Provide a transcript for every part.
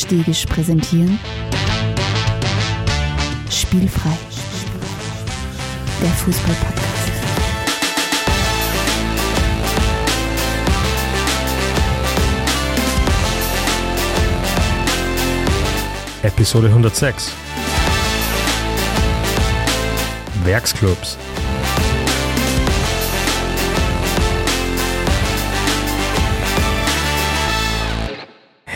Stegisch präsentieren Spielfrei, der Fußball-Podcast. Episode 106. Werksclubs.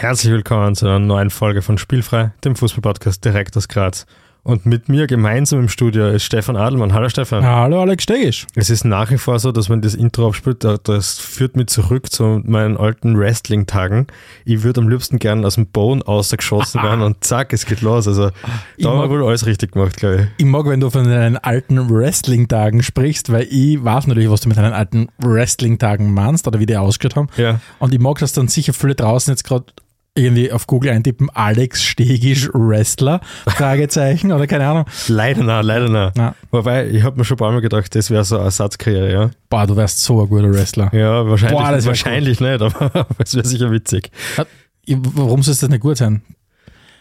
Herzlich willkommen zu einer neuen Folge von Spielfrei, dem Fußballpodcast direkt aus Graz. Und mit mir gemeinsam im Studio ist Stefan Adelmann. Hallo Stefan. Hallo Alex Stegisch. Es ist nach wie vor so, dass man das Intro abspielt, das führt mich zurück zu meinen alten Wrestling-Tagen. Ich würde am liebsten gern aus dem Boden ausgeschossen werden und zack, es geht los. Also da haben wir wohl alles richtig gemacht, glaube ich. Ich mag, wenn du von deinen alten Wrestling-Tagen sprichst, weil ich weiß natürlich, was du mit deinen alten Wrestling-Tagen meinst oder wie die ausgeschaut haben. Ja. Und ich mag, dass dann sicher viele draußen jetzt gerade irgendwie auf Google eintippen, Alex Stegisch Wrestler, Fragezeichen oder keine Ahnung. Leider nein, leider nein. Na, Wobei, ich habe mir schon ein paar Mal gedacht, das wäre so eine Ersatzkarriere, ja. boah, du wärst so ein guter Wrestler. Ja, wahrscheinlich, Boah, das wär wahrscheinlich nicht, aber es wäre sicher witzig. Warum soll das nicht gut sein?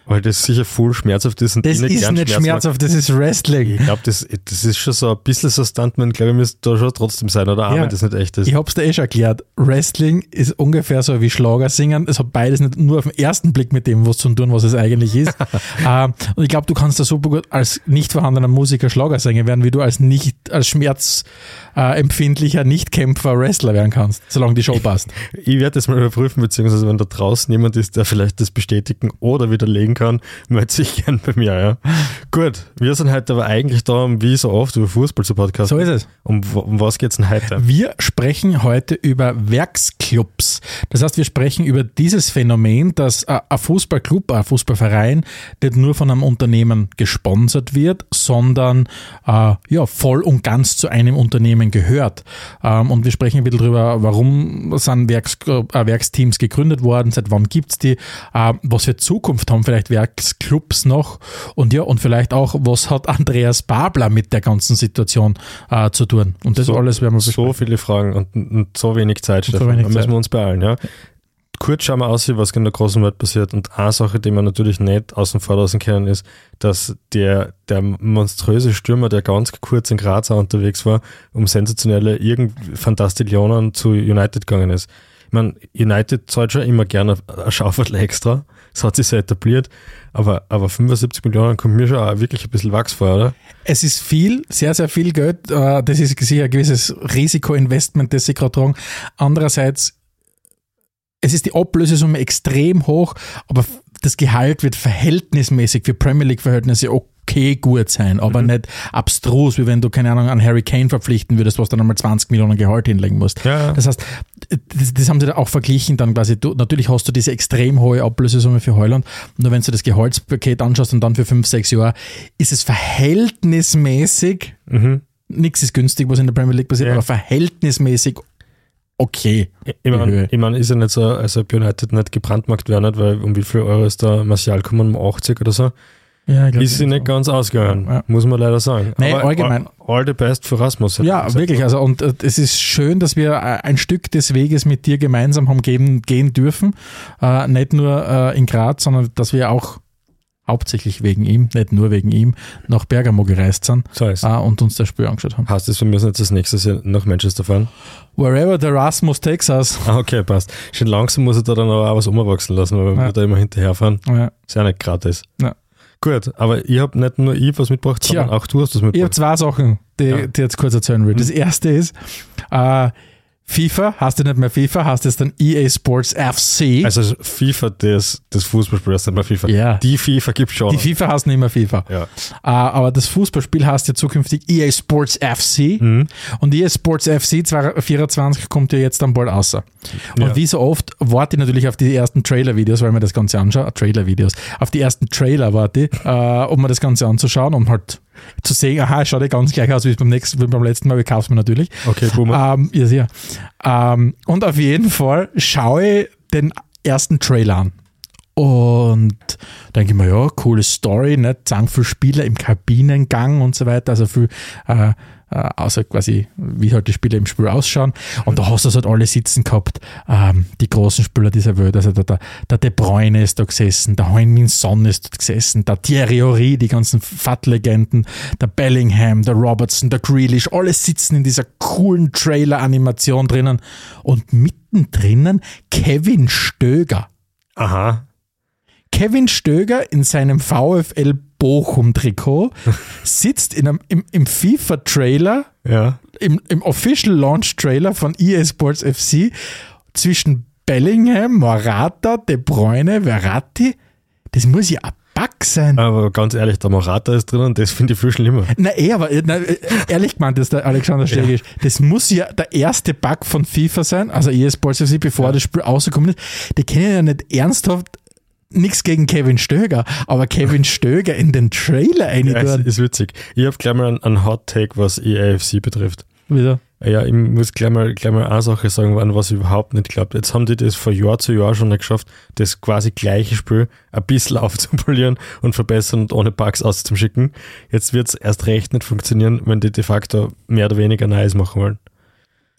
Weil das sicher voll schmerzhaft ist. Und Das ich ist nicht Schmerz mag. schmerzhaft, das ist Wrestling. Ich glaube, das, das ist schon so ein bisschen so Stuntman, glaube ich, müsste da schon trotzdem sein, oder? Auch Ja. das nicht echt ist. Ich hab's dir eh schon erklärt. Wrestling ist ungefähr so wie Schlagersingen. Es hat beides nicht nur auf den ersten Blick mit dem was zu tun, was es eigentlich ist. ähm, und ich glaube, du kannst da super gut als nicht vorhandener Musiker Schlagersänger werden, wie du als nicht, als schmerzempfindlicher Nichtkämpfer Wrestler werden kannst, solange die Show passt. Ich werde das mal überprüfen, beziehungsweise wenn da draußen jemand ist, der vielleicht das bestätigen oder widerlegen kann, meldet sich gern bei mir, ja. Gut, wir sind heute aber eigentlich da, um wie so oft über Fußball zu podcasten. So ist es. Um, um was geht's denn heute? Wir sprechen heute über Werksclubs. Das heißt, wir sprechen über dieses Phänomen, dass äh, ein Fußballclub, ein Fußballverein nicht nur von einem Unternehmen gesponsert wird, sondern äh, ja, voll und ganz zu einem Unternehmen gehört. Ähm, und wir sprechen ein bisschen darüber, warum sind Werks, äh, Werksteams gegründet worden, seit wann gibt's die, äh, was für Zukunft haben vielleicht Werksclubs noch und ja, und vielleicht auch, was hat Andreas Babler mit der ganzen Situation äh, zu tun. Und das So- alles werden wir So viele Fragen und, und so wenig Zeit, so Stefan. wenig da müssen Zeit. wir uns beeilen, ja. Kurz schauen wir aus, was in der großen Welt passiert. Und eine Sache, die wir natürlich nicht außen vor lassen können, ist, dass der, der monströse Stürmer, der ganz kurz in Graz auch unterwegs war, um sensationelle irgend Fantastillionen zu United gegangen ist. Ich meine, United zahlt schon immer gerne ein Schaufel extra. Das hat sich sehr etabliert. Aber, aber 75 Millionen kommt mir schon auch wirklich ein bisschen Wachs vor, oder? Es ist viel, sehr, sehr viel Geld. Äh, Das ist sicher ein gewisses Risikoinvestment, das sie gerade tragen. Andererseits, es ist die Ablösesumme extrem hoch, aber das Gehalt wird verhältnismäßig für Premier League-Verhältnisse okay gut sein, aber nicht abstrus, wie wenn du, keine Ahnung, an Harry Kane verpflichten würdest, was dann einmal 20 Millionen Gehalt hinlegen musst. Ja. Das heißt, das, das haben sie da auch verglichen dann quasi. Du, natürlich hast du diese extrem hohe Ablösesumme für Heuland. Nur wenn du das Gehaltspaket anschaust und dann für fünf, sechs Jahre, ist es verhältnismäßig, Mhm. nichts ist günstig, was in der Premier League passiert, Ja. aber verhältnismäßig okay. Ich meine, ich mein, ist ja nicht so, als ob United nicht gebrandmarkt nicht, weil um wie viel Euro ist da Martial gekommen? Um 80 oder so? Ja, glaub, ist sie nicht ganz ausgegangen, Ja. muss man leider sagen. Nee, allgemein. All, all the best für Rasmus. Ja, gesagt. wirklich. Also, und äh, es ist schön, dass wir äh, ein Stück des Weges mit dir gemeinsam haben gehen, gehen dürfen. Äh, nicht nur äh, in Graz, sondern dass wir auch hauptsächlich wegen ihm, nicht nur wegen ihm, nach Bergamo gereist sind So äh, und uns das Spiel angeschaut haben. Heißt das, wir müssen jetzt das nächste Jahr nach Manchester fahren? Wherever the Rasmus takes us. Ah, okay, passt. Schon langsam muss ich da dann aber auch was umwachsen lassen, weil wir Ja. da immer hinterherfahren. Ja. Ist ja nicht gratis. Ja. Gut, aber ich habe nicht nur ich was mitgebracht, Tja. sondern auch du hast was Ich habe mitgebracht. zwei Sachen, die, Ja. die ich jetzt kurz erzählen will. Das erste ist, äh, FIFA, hast du nicht mehr FIFA, hast jetzt dann EA Sports FC. Also FIFA, das, das Fußballspiel, das ist nicht mehr FIFA. Ja. Die FIFA gibt schon. die FIFA heißt nicht mehr FIFA. ja. Äh, aber das Fußballspiel heißt ja zukünftig EA Sports FC. Mhm. Und EA Sports FC 2024 kommt ja jetzt dann bald raus. Und Ja. wie so oft warte ich natürlich auf die ersten Trailer-Videos, weil mir das Ganze anschaue. Trailer-Videos. Auf die ersten Trailer warte ich, äh, um mir das Ganze anzuschauen, um halt zu sehen, aha, es schaut ja ganz gleich aus wie beim, nächsten, wie beim letzten Mal, ich kaufe es mir natürlich. Okay, Boomer. Ähm, ja, sehr. Ähm, und auf jeden Fall schaue ich den ersten Trailer an. Und denke ich mir, ja, coole Story, nicht? Sagen viele Spieler im Kabinengang und so weiter, also viel äh, äh, außer quasi, wie halt die Spiele im Spiel ausschauen. Und da hast du halt alle sitzen gehabt, ähm, die großen Spieler dieser Welt. Also der, der, der De Bruyne ist da gesessen, der Heung-Min Son ist dort gesessen, der Thierry Henry, die ganzen Fat-Legenden, der Bellingham, der Robertson, der Grealish, alle sitzen in dieser coolen Trailer-Animation drinnen. Und mittendrin Kevin Stöger. Aha. Kevin Stöger in seinem VfL Bochum-Trikot sitzt in einem, im, im FIFA-Trailer, Ja. im, im Official Launch-Trailer von EA Sports FC zwischen Bellingham, Morata, De Bruyne, Verratti. Das muss ja ein Bug sein. Aber ganz ehrlich, der Morata ist drin und das finde ich viel schlimmer. Na eh, aber na, ehrlich gemeint ist der Alexander Stegisch. Das muss ja der erste Bug von FIFA sein, also EA Sports FC, bevor das Spiel rausgekommen ist. Die kennen ja nicht ernsthaft nichts gegen Kevin Stöger, aber Kevin Stöger in den Trailer Ja, ist, ist witzig. Ich habe gleich mal einen, einen Hot Take, was EAFC betrifft. Wieder. Ja, ich muss gleich mal, gleich mal eine Sache sagen, an was ich überhaupt nicht glaube. Jetzt haben die das von Jahr zu Jahr schon nicht geschafft, das quasi gleiche Spiel ein bisschen aufzupolieren und verbessern und ohne Bugs auszuschicken. Jetzt wird es erst recht nicht funktionieren, wenn die de facto mehr oder weniger Neues machen wollen.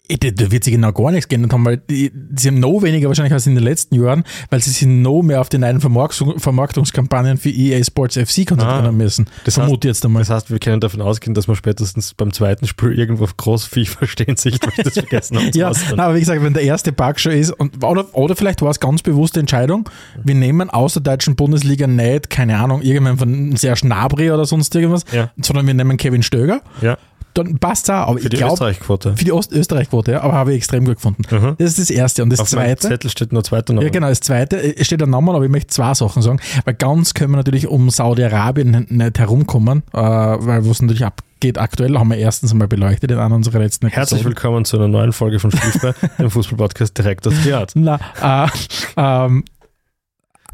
Eh, Da wird sich genau gar nichts geändert haben, weil die, sie haben noch weniger wahrscheinlich als in den letzten Jahren, weil sie sich noch mehr auf die neuen Vermarktung, Vermarktungskampagnen für EA Sports FC konzentrieren Ah, müssen. das Vermute ich jetzt einmal. Das heißt, wir können davon ausgehen, dass wir spätestens beim zweiten Spiel irgendwo groß FIFA stehen sich, weil wir das vergessen haben. zu Ja, nein, aber wie gesagt, wenn der erste Bug schon ist, und, oder, oder vielleicht war es ganz bewusste Entscheidung, wir nehmen aus der deutschen Bundesliga nicht, keine Ahnung, irgendwann von Serge Gnabry oder sonst irgendwas, Ja. sondern wir nehmen Kevin Stöger, ja, dann passt auch. Aber für die Österreich-Quote. für die Ost-Österreich-Quote, ja, aber habe ich extrem gut gefunden. Mhm. Das ist das Erste. Und das Auf Zweite, Zettel steht nur zweiter Name. ja genau, das Zweite, es steht ein Name, aber ich möchte zwei Sachen sagen, weil ganz können wir natürlich um Saudi-Arabien nicht herumkommen, äh, weil was natürlich abgeht aktuell, haben wir erstens einmal beleuchtet in einer unserer letzten Herzlich Episoden. willkommen zu einer neuen Folge von Spielfrei, dem Fußball-Podcast direkt aus Theater. Na, äh, ähm,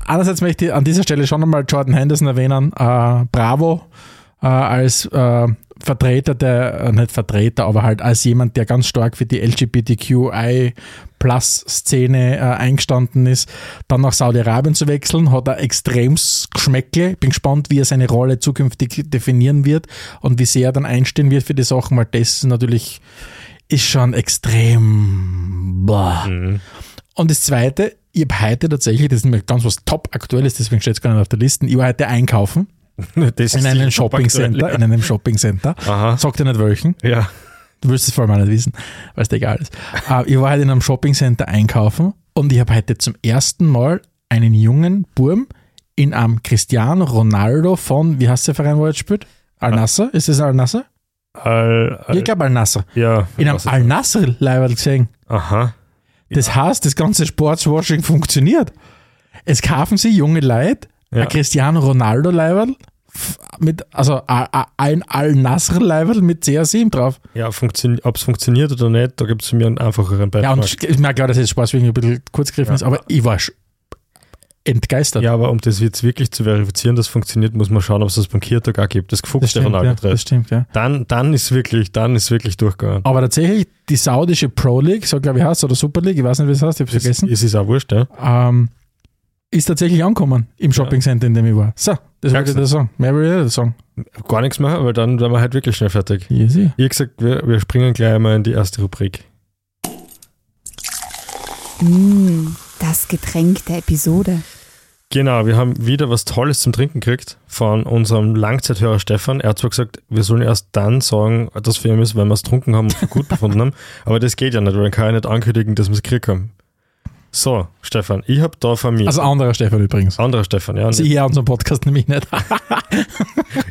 einerseits möchte ich an dieser Stelle schon einmal Jordan Henderson erwähnen. Äh, bravo äh, als äh, Vertreter der, äh, nicht Vertreter, aber halt als jemand, der ganz stark für die LGBTQI Plus-Szene äh, eingestanden ist, dann nach Saudi-Arabien zu wechseln, hat er extremes Geschmäckle. Bin gespannt, wie er seine Rolle zukünftig definieren wird und wie sehr er dann einstehen wird für die Sachen, weil das natürlich ist schon extrem. Mhm. Und das Zweite, ich habe heute tatsächlich, das ist mir ganz was top aktuelles, deswegen steht es gar nicht auf der Liste, ich war heute einkaufen Das in einem sicher Shopping Center, aktuell, in einem Shopping Center. Aha. Sagt dir nicht welchen, Ja. du willst es vor allem auch nicht wissen, weil es dir egal ist. Aber ich war heute in einem Shopping Center einkaufen und ich habe heute zum ersten Mal einen jungen Burm in einem Cristiano Ronaldo von, wie heißt der Verein, wo er jetzt spielt? Al-Nasser? Ist das Al-Nasser? Al, al, Ich glaube Al-Nasser. ja. In einem Al-Nasser-Leiberl gesehen. das? Aha. Das heißt, das ganze Sportswashing funktioniert. Es kaufen sie junge Leute Ja. ein Cristiano Ronaldo Leiberl mit also ein Al Nasr Leiberl mit CR7 drauf. Ja, funktio ob es funktioniert oder nicht, da gibt es mir einen einfacheren Ja, Benchmark. und ist mir klar, dass jetzt Sportswashing ein bisschen kurz gegriffen Ja. ist, aber ich war entgeistert. Ja, aber um das jetzt wirklich zu verifizieren, dass funktioniert, muss man schauen, ob es das beim Kirtag auch gibt. Das stimmt, Ronaldo ja, das stimmt, ja. Dann, dann ist wirklich, dann ist wirklich durchgegangen. Aber tatsächlich, die saudische Pro League, so glaube ich heißt, oder Super League, ich weiß nicht, wie es heißt, ich habe es Es, vergessen, es ist auch wurscht, ja. ähm, ist tatsächlich angekommen im Shopping Center, in dem ich war. So, das wollte ich sagen. Mehr will ich nicht sagen. Gar nichts mehr, weil dann wären wir halt wirklich schnell fertig. Easy. Ich gesagt, wir, wir springen gleich einmal in die erste Rubrik. Mm, das Getränk der Episode. Genau, wir haben wieder was Tolles zum Trinken gekriegt von unserem Langzeithörer Stefan. Er hat zwar gesagt, wir sollen erst dann sagen, dass wir ist, wenn wir es getrunken haben und gut befunden haben, aber das geht ja nicht, weil dann kann ich nicht ankündigen, dass wir es gekriegt haben. So, Stefan, ich habe da von mir. Also anderer Stefan übrigens. anderer Stefan, ja. Sie hier unseren Podcast nämlich nicht. Hat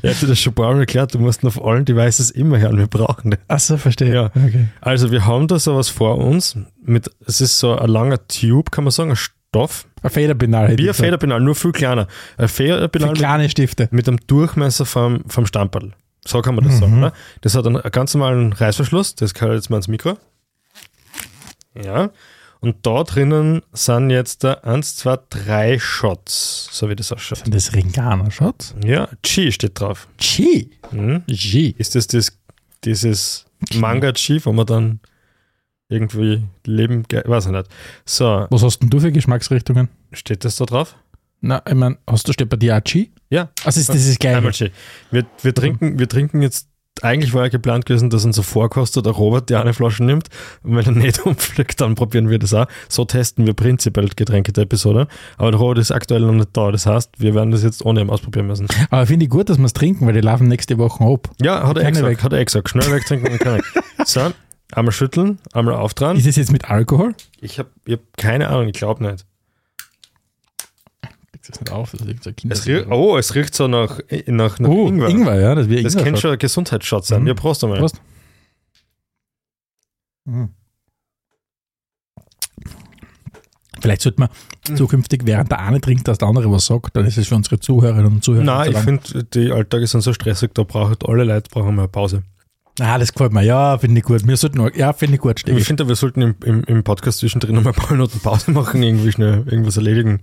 dir das schon ein paar Mal erklärt, du musst auf allen Devices immer hören, wir brauchen das. Achso, verstehe. Ja. Okay. Also wir haben da sowas vor uns, mit, es ist so ein langer Tube, kann man sagen, ein Stoff, Ein Federpinal hätte wie ich ein. Federpinal, nur viel kleiner. Ein Federpinal Für kleine Stifte. mit einem Durchmesser vom, vom Stamperl. So kann man das Mhm. sagen. Ne? Das hat einen ganz normalen Reißverschluss, das kann jetzt mal ins Mikro. Ja. Und da drinnen sind jetzt da 1, 2, 3 Shots, so wie das ausschaut. Sind das Ringana-Shots? Ja, Chi steht drauf. Chi. Mhm. Chi. Ist das, das dieses Manga-Chi, wo man dann irgendwie leben, weiß ich nicht. So, Was hast denn du für Geschmacksrichtungen? steht das da drauf? Na, ich meine, hast du steht bei dir auch Chi? Ja, Also ist das das einmal gleiche? Chi. Wir, wir, trinken, wir trinken jetzt eigentlich war ja geplant gewesen, dass unser Vorkoster, der Robert, die eine Flasche nimmt. Und wenn er nicht umfliegt, dann probieren wir das auch. So testen wir prinzipiell Getränke der Episode. Aber der Robert ist aktuell noch nicht da. Das heißt, wir werden das jetzt ohne ihn ausprobieren müssen. Aber finde ich gut, dass wir es trinken, weil die laufen nächste Woche ab. Ja, hat er eh gesagt. weg. Hat er eh gesagt. Schnell wegtrinken und keine. So, einmal schütteln, einmal auftragen. Ist es jetzt mit Alkohol? Ich habe ich hab keine Ahnung, ich glaube nicht. Kriegst du das nicht auf? Das ist so Es riecht, oh, es riecht so nach, nach, nach oh, Ingwer. Ingwer. ja. Das, Das Ingwer könnte schon ein Gesundheitsschatz sein. Mhm. Ja, Prost einmal. Prost. Mhm. Vielleicht sollte man Mhm. zukünftig, während der eine trinkt, dass der andere was sagt, dann ist es für unsere Zuhörerinnen und Zuhörer Nein, ich finde, die Alltage sind so stressig, da brauchen alle Leute brauchen mal eine Pause. Ah, das gefällt mir. Ja, finde ich gut. Wir sollten, ja, finde ich gut. Ich Stegi. finde, wir sollten im, im, im Podcast zwischendrin noch mal ein paar Minuten Pause machen, irgendwie schnell irgendwas erledigen.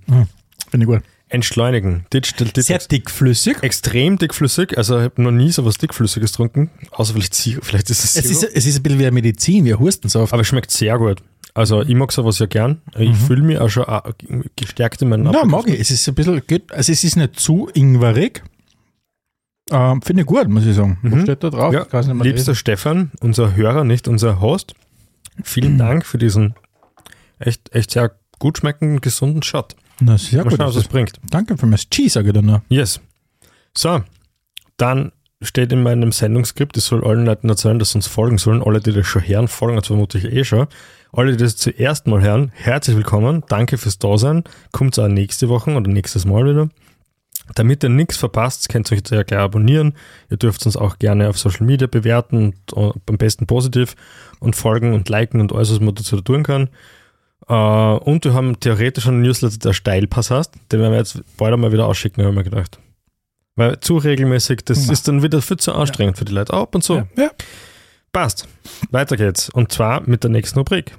Finde ich gut. Entschleunigen. Digital Sehr Detox. dickflüssig. Extrem dickflüssig, also ich habe noch nie so was Dickflüssiges getrunken, außer vielleicht vielleicht ist es Es ist, es ist ein bisschen wie eine Medizin, wir husten so oft. aber es schmeckt sehr gut. Also ich mag sowas ja gern. Ich fühle mich auch schon äh, gestärkt in meinen Ja, Abend- mag ich. Es ist ein bisschen, gut. also es ist nicht zu ingwerig. Ähm, Finde ich gut, muss ich sagen. Was Mhm. steht da drauf? Ja, liebster Stefan, unser Hörer, nicht unser Host. Vielen Mhm. Dank für diesen echt, echt sehr gut schmeckenden, gesunden Shot. Na, sehr Mal gut. schauen, was es bringt. das. Danke für das Cheese, sage ich dann nur. Yes. So, dann steht in meinem Sendungsskript, ich soll allen Leuten erzählen, dass sie uns folgen sollen. Alle, die das schon hören, folgen uns vermutlich eh schon. Alle, die das zuerst mal hören, herzlich willkommen. Danke fürs Dasein. Kommt auch nächste Woche oder nächstes Mal wieder. Damit ihr nichts verpasst, könnt ihr euch ja gleich abonnieren. Ihr dürft uns auch gerne auf Social Media bewerten und äh, am besten positiv und folgen und liken und alles, was man dazu tun kann. Äh, und wir haben theoretisch einen Newsletter, der Steilpass heißt. Den werden wir jetzt bald einmal wieder ausschicken, haben wir gedacht. Weil zu regelmäßig, das Ja. ist dann wieder viel zu anstrengend für die Leute. Ab und zu. Ja. ja. Passt. Weiter geht's. Und zwar mit der nächsten Rubrik.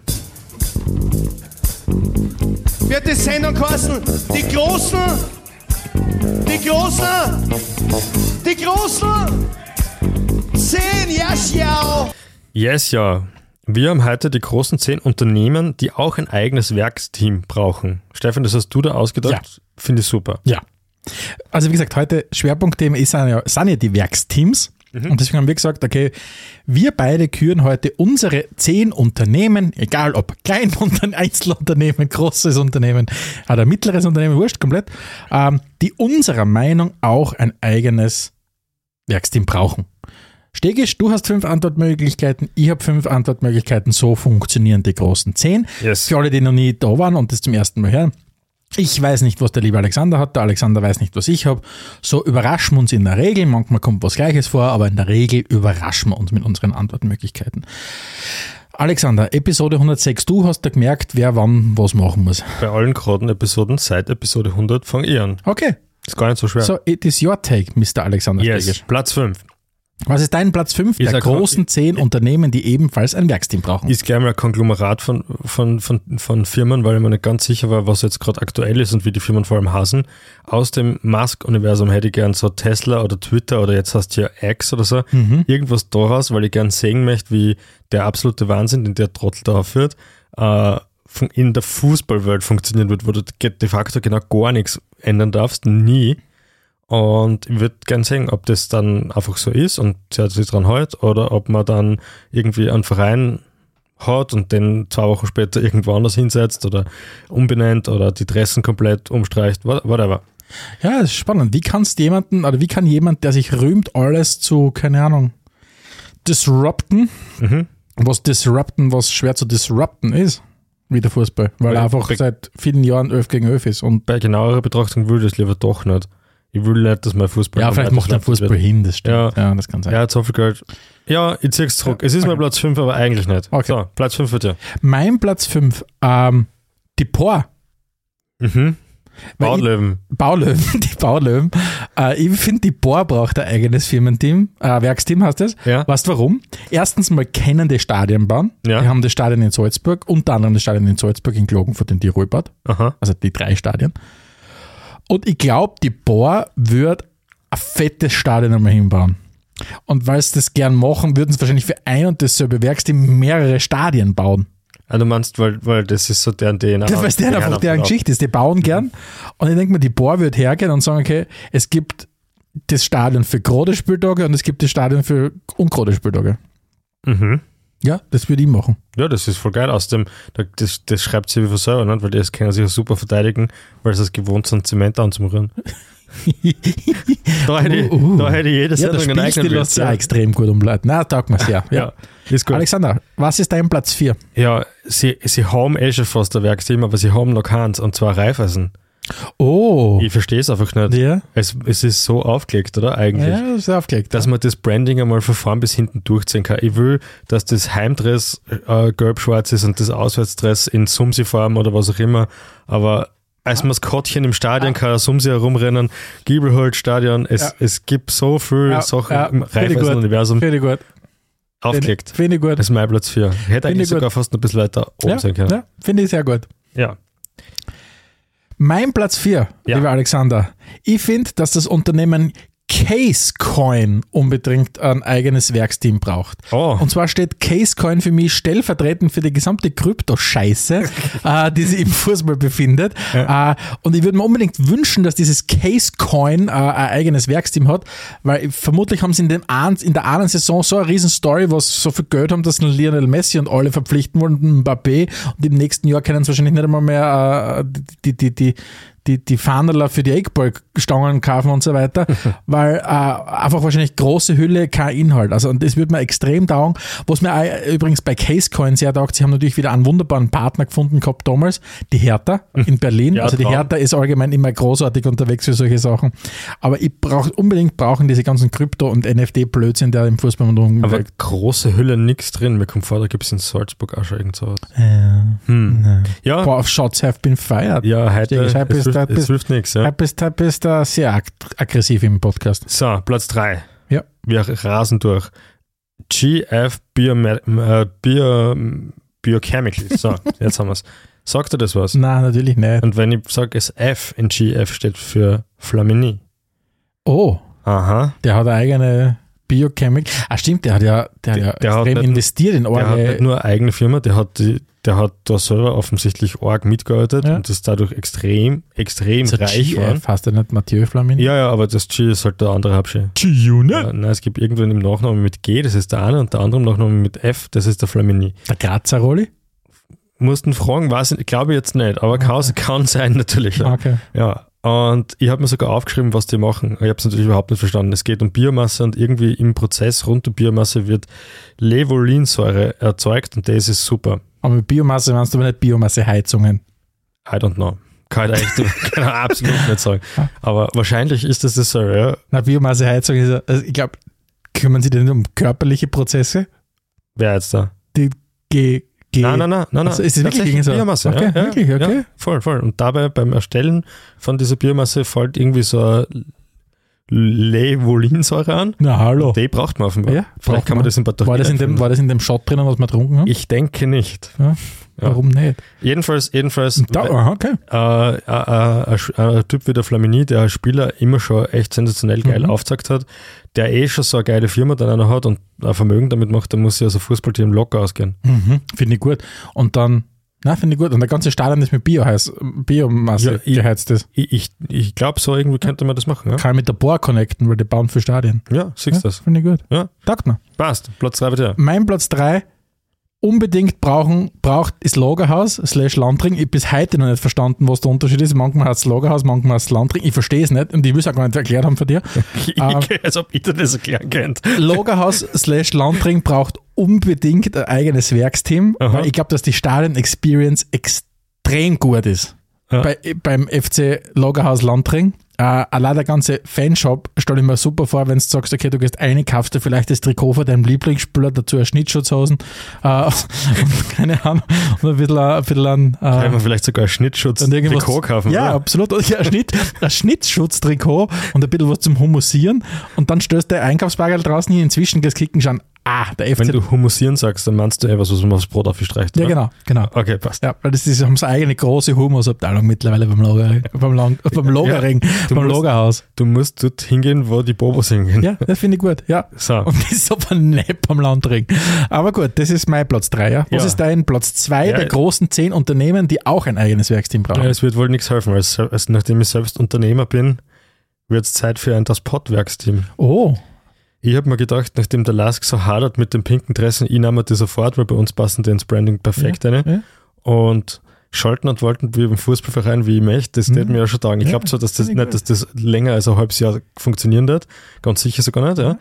wird die Sendung kosten. Die Großen, die Großen, die Großen, zehn, ja, schau. Yes, ja. Wir haben heute die großen zehn Unternehmen, die auch ein eigenes Werksteam brauchen. Stefan, das hast du da ausgedacht. Ja. Finde ich super. Ja. Also wie gesagt, heute Schwerpunktthema ist ja, sind ja die Werksteams. Und deswegen haben wir gesagt, okay, wir beide küren heute unsere zehn Unternehmen, egal ob Kleinunternehmen, Einzelunternehmen, großes Unternehmen oder mittleres Unternehmen, wurscht, komplett, ähm, die unserer Meinung auch ein eigenes Werksteam brauchen. Stegisch, du hast fünf Antwortmöglichkeiten, ich habe fünf Antwortmöglichkeiten, so funktionieren die großen zehn. Yes. Für alle, die noch nie da waren und das zum ersten Mal hören. Ich weiß nicht, was der liebe Alexander hat, der Alexander weiß nicht, was ich habe. So überraschen wir uns in der Regel. Manchmal kommt was Gleiches vor, aber in der Regel überraschen wir uns mit unseren Antwortmöglichkeiten. Alexander, Episode 106, du hast da gemerkt, wer wann was machen muss. Bei allen geraden Episoden seit Episode 100 fange ich an. Okay, Ist gar nicht so schwer. so it is your take, Mr. Alexander yes. Stegisch. Platz 5. Was ist dein Platz 5 Ist der großen zehn Unternehmen, die ebenfalls ein Werksteam brauchen? Ist gleich mal ein Konglomerat von, von, von, von Firmen, weil ich mir nicht ganz sicher war, was jetzt gerade aktuell ist und wie die Firmen vor allem hassen. Aus dem Musk-Universum hätte ich gern so Tesla oder Twitter oder jetzt hast du ja X oder so. Irgendwas daraus, weil ich gern sehen möchte, wie der absolute Wahnsinn, den der Trottel da führt, äh, in der Fußballwelt funktionieren wird, wo du de facto genau gar nichts ändern darfst, nie. Und ich würde gern sehen, ob das dann einfach so ist und sie hat sich dran hält oder ob man dann irgendwie einen Verein hat und den zwei Wochen später irgendwo anders hinsetzt oder umbenennt oder die Dressen komplett umstreicht, wha- whatever. Ja, das ist spannend. Wie kannst jemanden, oder wie kann jemand, der sich rühmt, alles zu, keine Ahnung, disrupten, Mhm. was disrupten, was schwer zu disrupten ist, wie der Fußball, weil er Bei- einfach seit vielen Jahren 11 gegen 11 ist. Und Bei genauerer Betrachtung will ich das lieber doch nicht. Ich will nicht, dass mein Fußball. ja, vielleicht macht der Fußball wird. hin, das stimmt. Ja. Ja, das kann sein. Hat so viel Geld. Ja, ich zieh's zurück. Es ist Okay. mein Platz 5, aber eigentlich nicht. Okay. So, Platz 5 für dir. Mein Platz 5, ähm, die Por. Mhm. Weil ich- Baulöwen. Baulöwen, die Baulöwen. Äh, ich finde, die Bohr braucht ein eigenes Firmenteam, äh, Werksteam heißt das. Ja. Weißt du warum? Erstens mal kennen die Stadien bauen. Ja. Wir haben das Stadion in Salzburg, unter anderem das Stadion in Salzburg in Klagenfurt in Tirolbad, Aha. also die drei Stadien. Und ich glaube, die Bohr wird ein fettes Stadion einmal hinbauen. Und weil sie das gern machen, würden sie wahrscheinlich für ein und dasselbe Werksteam mehrere Stadien bauen. Ah, du meinst, weil, weil das ist so deren DNA. Das weiß der Die einfach, hören deren. Geschichte ist. Die bauen gern. Und ich denke mir, die Bohr wird hergehen und sagen, okay, es gibt das Stadion für gerade Spieltage und es gibt das Stadion für ungerade Spieltage. Mhm. Ja, das würde ich machen. Ja, das ist voll geil. Außerdem, da- das, das schreibt sie wie von selber, nicht? weil das können ja super verteidigen, weil sie es gewohnt sind, Zement anzumrühren. da, hätte ich, Uh, uh. da hätte jede Ja, Sendung einen Spielstil eigenen sich auch Ja. extrem gut umleiten. Na, taugt mir sehr. Ja. ja, ist gut. Alexander, was ist dein Platz 4? Ja, sie, sie haben eh schon fast ein Werksteam, aber sie haben noch keins, und zwar Raiffeisen. Oh. Ich verstehe es einfach nicht. Ja. Es, es ist so aufgelegt, oder? Eigentlich. Ja, das ist aufgelegt. Dass man das Branding einmal von vorn bis hinten durchziehen kann. Ich will, dass das Heimdress äh, gelb-schwarz ist und das Auswärtsdress in Sumsi-Form oder was auch immer. Aber als Maskottchen im Stadion kann ein Sumsi herumrennen, Giebelholz-Stadion. Es, Ja. es gibt so viele Ja, Sachen ja, im. Raiffeisen-Universum Finde ich gut. aufgelegt. Finde ich gut. Das ist mein Platz 4. Hätte eigentlich gut. sogar fast noch ein bisschen weiter oben Ja, sein können. ja, finde ich sehr gut. Ja. Mein Platz 4, Ja. lieber Alexander. Ich finde, dass das Unternehmen Casecoin unbedingt ein eigenes Werksteam braucht. Oh. Und zwar steht Casecoin für mich stellvertretend für die gesamte Kryptoscheiße, äh, die sich im Fußball befindet. Äh, und ich würde mir unbedingt wünschen, dass dieses Casecoin äh, ein eigenes Werksteam hat, weil vermutlich haben sie in, dem einen, in der einen Saison so eine riesen Story, was so viel Geld haben, dass sie Lionel Messi und alle verpflichten wollen, Mbappé. Und im nächsten Jahr können sie wahrscheinlich nicht einmal mehr äh, die, die, die, die, die Fahnerler für die Eckballstangen kaufen und so weiter, weil äh, einfach wahrscheinlich große Hülle, kein Inhalt. Also und das wird mir extrem taugen. Was mir auch übrigens bei Casecoin sehr taugt, sie haben natürlich wieder einen wunderbaren Partner gefunden gehabt damals, die Hertha in Berlin. Ja, also die. Hertha ist allgemein immer großartig unterwegs für solche Sachen. Aber ich brauche unbedingt brauchen diese ganzen Krypto- und NFT-Blödsinn, der im Fußball und Aber große Hülle, nichts drin. Mir kommt vor, da gibt es in Salzburg auch schon irgend so was. ja. Hm. Ja, Boah, Shots have been fired. ja heute, ich, heute es bist hilft, nichts. Ja. Du bist, du bist da sehr ag aggressiv im Podcast. So, Platz 3. Ja. Wir rasen durch. GF Biome äh, Bio. So, jetzt haben wir es. Sagt er das was? Nein, natürlich nicht. Und wenn ich sage, es F in GF steht für Flamini. Oh, Aha. der hat eine eigene Biochemical. Ah, stimmt, der hat ja, der, Der- hat der hat extrem investiert in Der hat nicht nur eine eigene Firma, der hat, der hat da selber offensichtlich arg mitgearbeitet Ja. und ist dadurch extrem, extrem So reich. GF, hast du nicht Mathieu Flamini? Ja, ja, aber das G ist halt der andere Habsche. G-Unit? Ja, nein, es gibt irgendwann im Nachnamen mit G, das ist der eine, und der andere im Nachnamen mit F, das ist der Flamini. Der Grazer Rolli? Mussten fragen, weiß ich, glaube ich jetzt nicht, aber kann, kann sein natürlich. Ja. Okay. ja. Und ich habe mir sogar aufgeschrieben, was die machen. Ich habe es natürlich überhaupt nicht verstanden. Es geht um Biomasse und irgendwie im Prozess rund um Biomasse wird Levolinsäure erzeugt und das ist super. Aber mit Biomasse meinst du aber nicht Biomasseheizungen. I don't know. Kann ich da echt kann absolut nicht sagen. Aber wahrscheinlich ist das das so, ja. Na, Biomasseheizung ist ja, also ich glaube, kümmern sie denn um körperliche Prozesse? Wer jetzt da? Die G, Nein, nein, nein, nein, nein. Also ist es wirklich Tatsächlich gegen so? Biomasse? Okay, ja, wirklich, okay. Ja, voll, voll. Und dabei beim Erstellen von dieser Biomasse fällt irgendwie so eine Levolinsäure an. Na, hallo. Die braucht man offenbar. Ja, Vielleicht kann man man. das in Batterien War das, in dem, war das in dem Shot drinnen, was wir getrunken haben? Ich denke nicht. ja. Warum nicht? Jedenfalls, jedenfalls Da, okay. äh, äh, äh, ein Typ wie der Flamini, der Spieler immer schon echt sensationell geil Mhm. aufgezeigt hat, der eh schon so eine geile Firma dann einer hat und ein Vermögen damit macht, der muss ja so Fußballteam locker ausgehen. Mhm. Finde ich gut. Und dann, na, finde ich gut. Und der ganze Stadion ist mit Bio heiß, Biomasse Ja, ich- geheizt ist. Ich, ich, ich glaube, so irgendwie könnte man das machen. Ja, Kann mit der Bohr connecten, weil die bauen für Stadien. ja siehst Ja, das. Finde ich gut. Ja. Taugt mir. Passt. Platz 3 bitte. Mein Platz 3 unbedingt brauchen, braucht ist Lagerhaus slash Landring. Ich habe bis heute noch nicht verstanden, was der Unterschied ist. Manchmal heißt es Lagerhaus, manchmal heißt es Landring. Ich verstehe es nicht und ich will es auch gar nicht erklärt haben für dir. Ah. Ich, als ob ich das erklären könnte. Lagerhaus slash Landring braucht unbedingt ein eigenes Werksteam, Aha. weil ich glaube, dass die Stadion-Experience extrem gut ist. Ja. Bei, beim FC Lagerhaus Landring. Äh, allein der ganze Fanshop stelle ich mir super vor, wenn du sagst, okay, du gehst rein, kaufst dir vielleicht das Trikot von deinem Lieblingsspieler, dazu eine Schnittschutzhosen äh, und keine Ahnung, und ein bisschen, ein bisschen an, Kann äh, man vielleicht sogar ein Schnittschutz und irgendwas- Trikot kaufen. Ja, oder? absolut. Ja, ein, Schnitt, ein Schnittschutztrikot und ein bisschen was zum Humusieren und dann stößt der Einkaufswagen draußen hin, inzwischen gehst kicken schauen, ah, der FC. Wenn du humusieren sagst, dann meinst du etwas, was man aufs Brot aufstreicht. ja, oder? genau, genau. Okay, passt. Ja, weil das ist, haben so eine eigene große Humusabteilung mittlerweile beim Lager, beim, Lang, beim Lagerring, du beim musst- Lagerhaus. Du musst dort hingehen, wo die Bobos hingehen. Ja, das finde ich gut, ja. So. Und das ist aber nicht beim Landring. Aber gut, das ist mein Platz 3. Ja. Was Ja. ist dein Platz 2 Ja. der großen 10 Unternehmen, die auch ein eigenes Werksteam brauchen? Ja, es wird wohl nichts helfen, weil es, es, nachdem ich selbst Unternehmer bin, wird es Zeit für ein Das Pod-Werksteam. Oh, Ich habe mir gedacht, nachdem der Lask so hadert mit dem pinken Dressen, ich nehme die sofort, weil bei uns passen die ins Branding perfekt Ja, rein. ja. Und schalten und wollten wie beim Fußballverein, wie ich möchte, das Mhm. mhm. mir ja schon sagen. Ich Ja, glaube zwar, dass das nicht, dass das länger als ein halbes Jahr funktionieren wird. Ganz sicher sogar nicht, ja.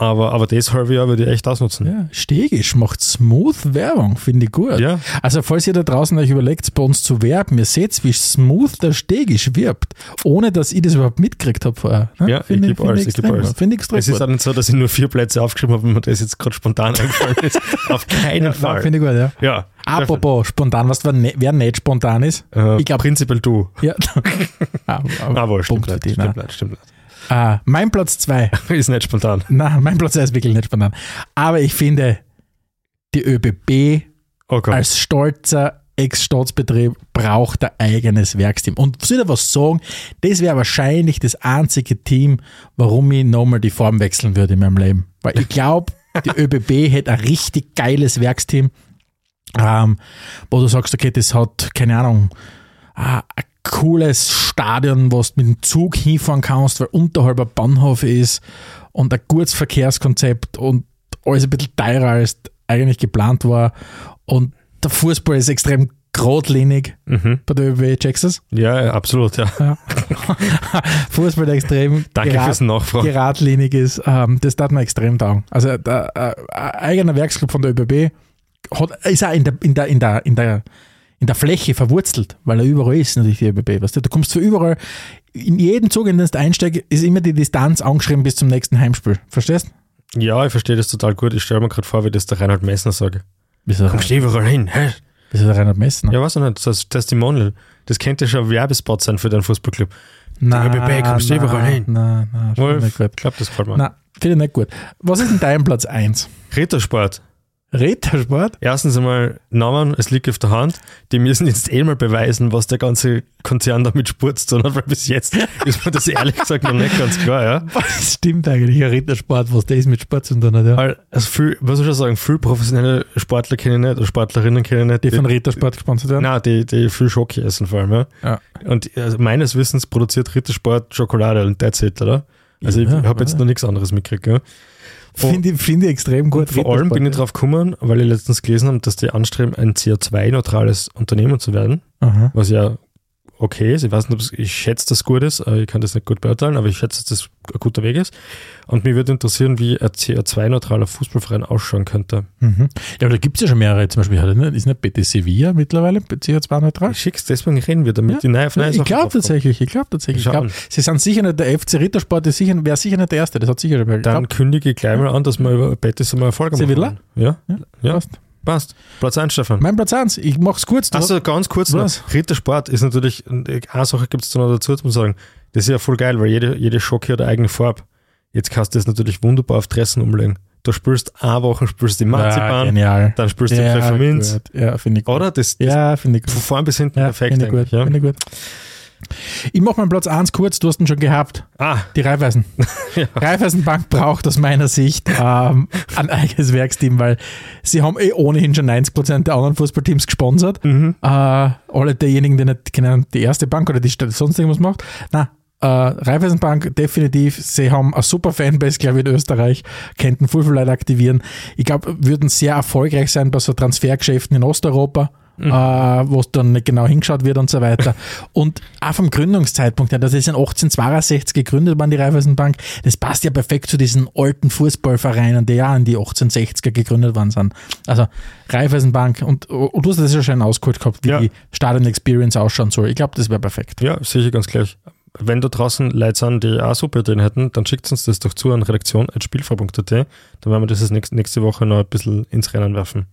Aber, aber das halbe Jahr würde ich echt ausnutzen. ja, Stegisch macht smooth Werbung, finde ich gut. Ja. Also falls ihr da draußen euch überlegt, bei uns zu werben, ihr seht, wie smooth der Stegisch wirbt, ohne dass ich das überhaupt mitgekriegt habe vorher. ne? Ja, ich Finde gebe alles, ich gebe alles. Finde ich extrem Es ist auch nicht so, dass ich nur vier Plätze aufgeschrieben habe und mir das jetzt gerade spontan eingefallen ist. Auf keinen Ja, Fall. Finde ich gut, ja. ja. Apropos spontan, was wer, ne, wer nicht spontan ist, Äh, ich glaube, prinzipiell du. ja. ah, Ah, wohl, stimmt nicht. Stimmt nicht, stimmt nicht. Ah, mein Platz zwei. Ist nicht spontan. Nein, mein Platz 2 ist wirklich nicht spontan. Aber ich finde, die ÖBB Oh als stolzer Ex-Staatsbetrieb braucht ein eigenes Werksteam. Und soll ich dir was sagen? Das wäre wahrscheinlich das einzige Team, warum ich nochmal die Form wechseln würde in meinem Leben. Weil ich glaube, die ÖBB hätte ein richtig geiles Werksteam, ähm, wo du sagst, okay, das hat, keine Ahnung, ein ein cooles Stadion, wo du mit dem Zug hinfahren kannst, weil unterhalb ein Bahnhof ist und ein gutes Verkehrskonzept und alles ein bisschen teurer als eigentlich geplant war. Und der Fußball ist extrem geradlinig Mhm. bei der ÖBB, checkst du? Ja, absolut, ja. Ja. Fußball extrem Danke gerad- fürs Nachfragen. geradlinig ist. Ähm, das darf man extrem taugen. Also der äh, eigener Werksclub von der ÖBB hat, ist auch in der, in der, in der, in der, in der Fläche verwurzelt, weil er überall ist, natürlich die ÖBB. Weißt du, du kommst für überall, in jedem Zug, in den du einsteigst, ist immer die Distanz angeschrieben bis zum nächsten Heimspiel. Verstehst du? Ja, ich verstehe das total gut. Ich stelle mir gerade vor, wie das der Reinhard Messner sagt. Wieso, Kommst du überall hin? Hä? wieso der Reinhard Messner? Ja, weiß ich nicht. Das Testimonial. Das könnte schon ein Werbespot sein für deinen Fußballclub. Nein, ÖBB, kommst du überall hin? Nein, nein, Wolf, ich glaube, das gefällt mir. Nein, finde ich nicht gut. Was ist denn dein Platz 1? Rittersport. Rittersport? Erstens einmal Namen, es liegt auf der Hand. Die müssen jetzt eh mal beweisen, was der ganze Konzern da mit Sport zu tun hat, weil bis jetzt ist mir das ehrlich gesagt noch nicht ganz klar, ja. Das stimmt eigentlich, ein Rittersport, was das mit Sport zu tun hat. Ja. Also viel, was soll ich schon sagen, viel professionelle Sportler kenne ich nicht, oder Sportlerinnen kenne ich nicht. Die von Rittersport gesponsert werden? Nein, die, die viel Schoki essen vor allem, ja. Ja. Und also meines Wissens produziert Rittersport Schokolade und that's it, oder? Also Ja, ich habe jetzt noch nichts anderes mitgekriegt, ja. Finde ich, find ich extrem gut. Vor allem bin ich drauf gekommen, weil ich letztens gelesen habe, dass die anstreben, ein CO2-neutrales Unternehmen zu werden. Aha. was ja okay ist. Ich weiß nicht, ob es- ich schätze, dass es gut ist, äh, ich kann das nicht gut beurteilen, aber ich schätze, dass das ein guter Weg ist. Und mich würde interessieren, wie ein CO2-neutraler Fußballverein ausschauen könnte. Mhm. Ja, aber da gibt es ja schon mehrere. Zum Beispiel ist nicht BT Sevilla mittlerweile CO2-neutral? Ich schick's, deswegen reden wir damit. Die neue, neue Ich glaube tatsächlich, ich glaube tatsächlich. Ich glaub, sie sind sicher nicht, der FC Rittersport ist sicher, wäre sicher nicht der Erste, das hat sicher schon wer Dann kündige ich gleich mal an, dass wir über Betis einmal Erfolge machen. Sevilla? Ja, Ja, ja. passt. Passt. Platz 1, Stefan. Mein Platz 1, ich mach's kurz. du Achso, ganz kurz noch. Was? Rittersport ist natürlich, eine Sache gibt es noch dazu zu sagen, das ist ja voll geil, weil jede, jede Schocke hat eine eigene Farbe. Jetzt kannst du das natürlich wunderbar auf Dressen umlegen. Du spielst eine Woche, spielst die Ja, Marzipan, genial. dann spielst du Ja, Pfefferminz. gut. Ja, finde ich gut. Oder? Das, das Ja, finde ich gut. von vorn bis hinten Ja, perfekt finde ich gut. Ja? Finde ich gut. Ich mache meinen Platz 1 kurz, du hast ihn schon gehabt. Ah, Die Raiffeisen. Ja. Raiffeisenbank braucht aus meiner Sicht ähm, ein eigenes Werksteam, weil sie haben eh ohnehin schon 90% der anderen Fußballteams gesponsert. mhm. Äh, alle diejenigen, die nicht Ahnung, die erste Bank oder die sonst irgendwas macht. Na, äh, Raiffeisenbank definitiv. Sie haben eine super Fanbase, glaube ich, in Österreich, könnten viel, viel Leute aktivieren. Ich glaube, würden sehr erfolgreich sein bei so Transfergeschäften in Osteuropa. Äh, wo es dann nicht genau hingeschaut wird und so weiter. Und auch vom Gründungszeitpunkt her, das ist in 1862 gegründet worden, die Raiffeisenbank. Das passt ja perfekt zu diesen alten Fußballvereinen, die ja in die 1860er gegründet worden sind. Also Raiffeisenbank und, und du hast das ja schon ausgeholt gehabt, wie Ja. die Stadion Experience ausschauen soll. Ich glaube, das wäre perfekt. ja, sicher ganz gleich. Wenn da draußen Leute sind, die auch super Ideen hätten, dann schickt uns das doch zu an redaktion.spielfrei.at. Dann werden wir das nächste Woche noch ein bisschen ins Rennen werfen.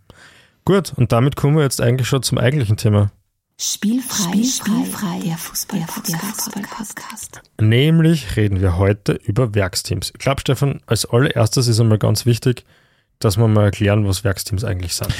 Gut, und damit kommen wir jetzt eigentlich schon zum eigentlichen Thema. Spielfrei, spielfrei, der Fußball, der Fußball-Podcast. Nämlich reden wir heute über Werksteams. Ich glaube, Stefan, als allererstes ist einmal ganz wichtig, dass wir mal erklären, was Werksteams eigentlich sind.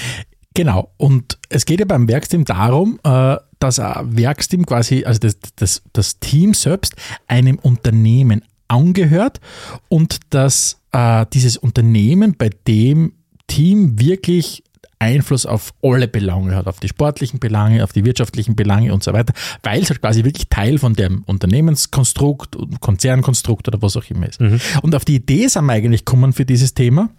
Genau. Und es geht ja beim Werksteam darum, äh, dass ein Werksteam quasi, also das, das, das Team selbst einem Unternehmen angehört und dass äh, dieses Unternehmen bei dem Team wirklich Einfluss auf alle Belange hat, auf die sportlichen Belange, auf die wirtschaftlichen Belange und so weiter, weil es halt quasi wirklich Teil von dem Unternehmenskonstrukt, Konzernkonstrukt oder was auch immer ist. Mhm. Und auf die Idee sind wir eigentlich gekommen für dieses Thema,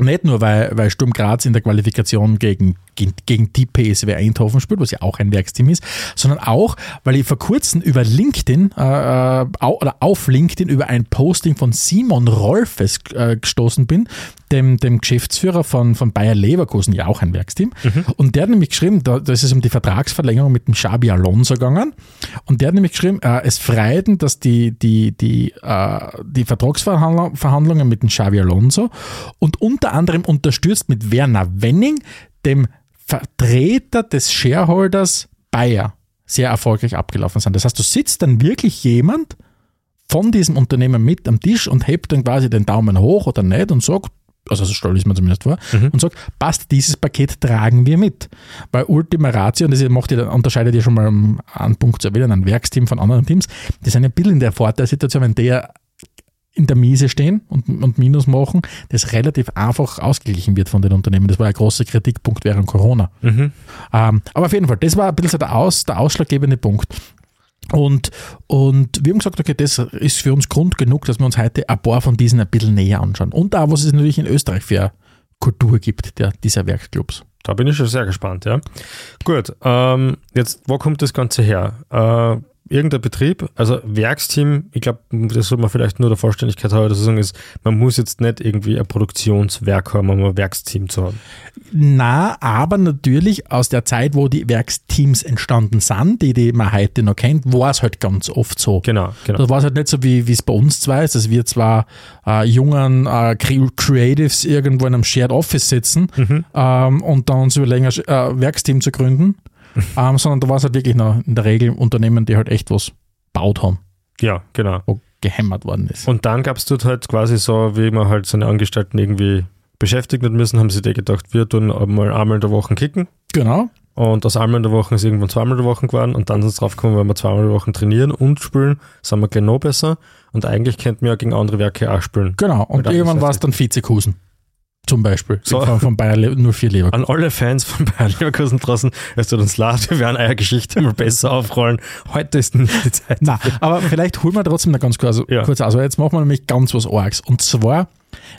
nicht nur, weil, weil Sturm Graz in der Qualifikation gegen, gegen, gegen die PSW Eindhoven spielt, was ja auch ein Werksteam ist, sondern auch, weil ich vor kurzem über LinkedIn äh, äh oder auf LinkedIn über ein Posting von Simon Rolfes äh, gestoßen bin, dem, dem Geschäftsführer von, von Bayer Leverkusen, ja auch ein Werksteam. Mhm. Und der hat nämlich geschrieben, da, da ist es um die Vertragsverlängerung mit dem Xabi Alonso gegangen. Und der hat nämlich geschrieben, äh, es freiten, dass die, die, die, äh, die Vertragsverhandlungen mit dem Xabi Alonso und unter anderem unterstützt mit Werner Wenning, dem Vertreter des Shareholders Bayer, sehr erfolgreich abgelaufen sind. Das heißt, du sitzt dann wirklich jemand von diesem Unternehmen mit am Tisch und hebt dann quasi den Daumen hoch oder nicht und sagt, also so stelle ich es mir zumindest vor, mhm. und sagt, passt, dieses Paket tragen wir mit. Weil Ultima Ratio, und das macht ihr, unterscheidet ihr schon mal einen Punkt zu erwähnen, ein Werksteam von anderen Teams, die sind ein bisschen in der Vorteilsituation, wenn der in der Miese stehen und, und Minus machen, das relativ einfach ausgeglichen wird von den Unternehmen. Das war ein großer Kritikpunkt während Corona. Mhm. Ähm, aber auf jeden Fall, das war ein bisschen der, Aus, der ausschlaggebende Punkt. Und, und wir haben gesagt, okay, das ist für uns Grund genug, dass wir uns heute ein paar von diesen ein bisschen näher anschauen. Und auch, was es natürlich in Österreich für eine Kultur gibt, der, dieser Werkclubs. Da bin ich schon sehr gespannt, ja. Gut, ähm, jetzt, wo kommt das Ganze her? Äh, irgendein Betrieb, also Werksteam, ich glaube, das soll man vielleicht nur der Vollständigkeit halber sagen, ist, man muss jetzt nicht irgendwie ein Produktionswerk haben, um ein Werksteam zu haben. Na, aber natürlich aus der Zeit, wo die Werksteams entstanden sind, die, die man heute noch kennt, war es halt ganz oft so. Genau, genau. Das war es halt nicht so, wie es bei uns zwar ist, dass wir zwar äh, jungen äh, Creatives irgendwo in einem Shared Office sitzen mhm. ähm, und dann uns überlegen, ein äh, Werksteam zu gründen, ähm, sondern da war es halt wirklich noch in der Regel Unternehmen, die halt echt was baut haben. Ja, genau. Wo gehämmert worden ist. Und dann gab es dort halt quasi so, wie man halt seine Angestellten irgendwie beschäftigen müssen, haben sie dir gedacht, wir tun mal einmal in der Woche kicken. Genau. Und aus einmal in der Woche ist irgendwann zweimal in der Woche geworden und dann sind sie drauf gekommen, wenn wir zweimal in der Woche trainieren und spielen, sind wir gleich noch besser. Und eigentlich könnten wir ja gegen andere Werke auch spielen. Genau. Und irgendwann war es dann Vizekusen. Zum Beispiel. So. Von, Bayer nur vier Leverkusen. An alle Fans von Bayer Leverkusen draußen, es tut uns leid, wir werden eure Geschichte mal besser aufrollen. Heute ist nicht die Zeit. Na, aber vielleicht holen wir trotzdem noch ganz kurz, ja. kurz aus. Jetzt machen wir nämlich ganz was Orgs. Und zwar,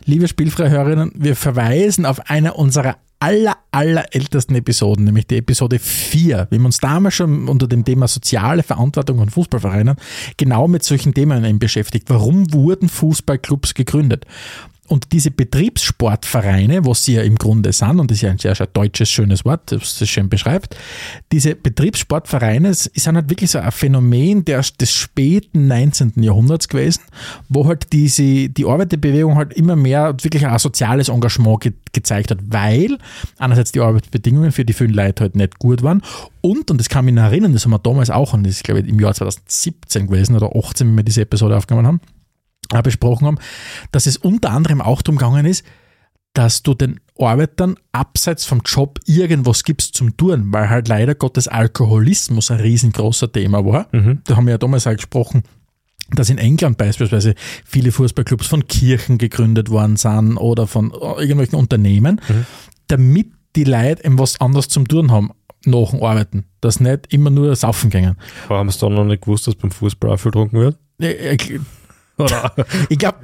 liebe spielfreie Hörerinnen, wir verweisen auf eine unserer aller, aller ältesten Episoden, nämlich die Episode 4. Wir haben uns damals schon unter dem Thema soziale Verantwortung von Fußballvereinen genau mit solchen Themen beschäftigt. Warum wurden Fußballclubs gegründet? Und diese Betriebssportvereine, was sie ja im Grunde sind, und das ist ja ein sehr, sehr deutsches, schönes Wort, das das schön beschreibt, diese Betriebssportvereine sind halt wirklich so ein Phänomen der, des späten 19. Jahrhunderts gewesen, wo halt diese, die Arbeiterbewegung halt immer mehr wirklich ein soziales Engagement ge gezeigt hat, weil einerseits die Arbeitsbedingungen für die vielen Leute halt nicht gut waren und, und das kann mich noch erinnern, das haben wir damals auch, und das ist glaube ich im Jahr 2017 gewesen oder 18, wenn wir diese Episode aufgenommen haben, besprochen haben, dass es unter anderem auch darum gegangen ist, dass du den Arbeitern abseits vom Job irgendwas gibst zum Tun, weil halt leider Gottes Alkoholismus ein riesengroßer Thema war. Mhm. Da haben wir ja damals auch gesprochen, dass in England beispielsweise viele Fußballclubs von Kirchen gegründet worden sind oder von irgendwelchen Unternehmen, mhm. damit die Leute eben was anderes zum Tun haben nach dem Arbeiten, dass nicht immer nur saufen gingen. Aber haben sie dann noch nicht gewusst, dass beim Fußball auch viel getrunken wird? Ich glaube,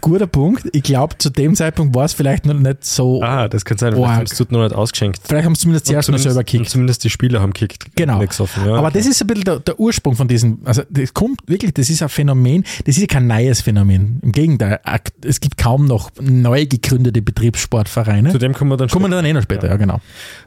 guter Punkt. Ich glaube, zu dem Zeitpunkt war es vielleicht noch nicht so. Ah, das kann sein, vielleicht haben sie es noch nicht ausgeschenkt. Vielleicht haben sie zumindest zuerst mal selber gekickt. Zumindest die Spieler haben gekickt. Genau. Ja, Aber okay. das ist ein bisschen der, der, Ursprung von diesem, also das kommt wirklich, das ist ein Phänomen, das ist kein neues Phänomen. Im Gegenteil, es gibt kaum noch neu gegründete Betriebssportvereine. Zu dem kommen wir dann später. Kommen wir dann eh noch später, ja, ja genau.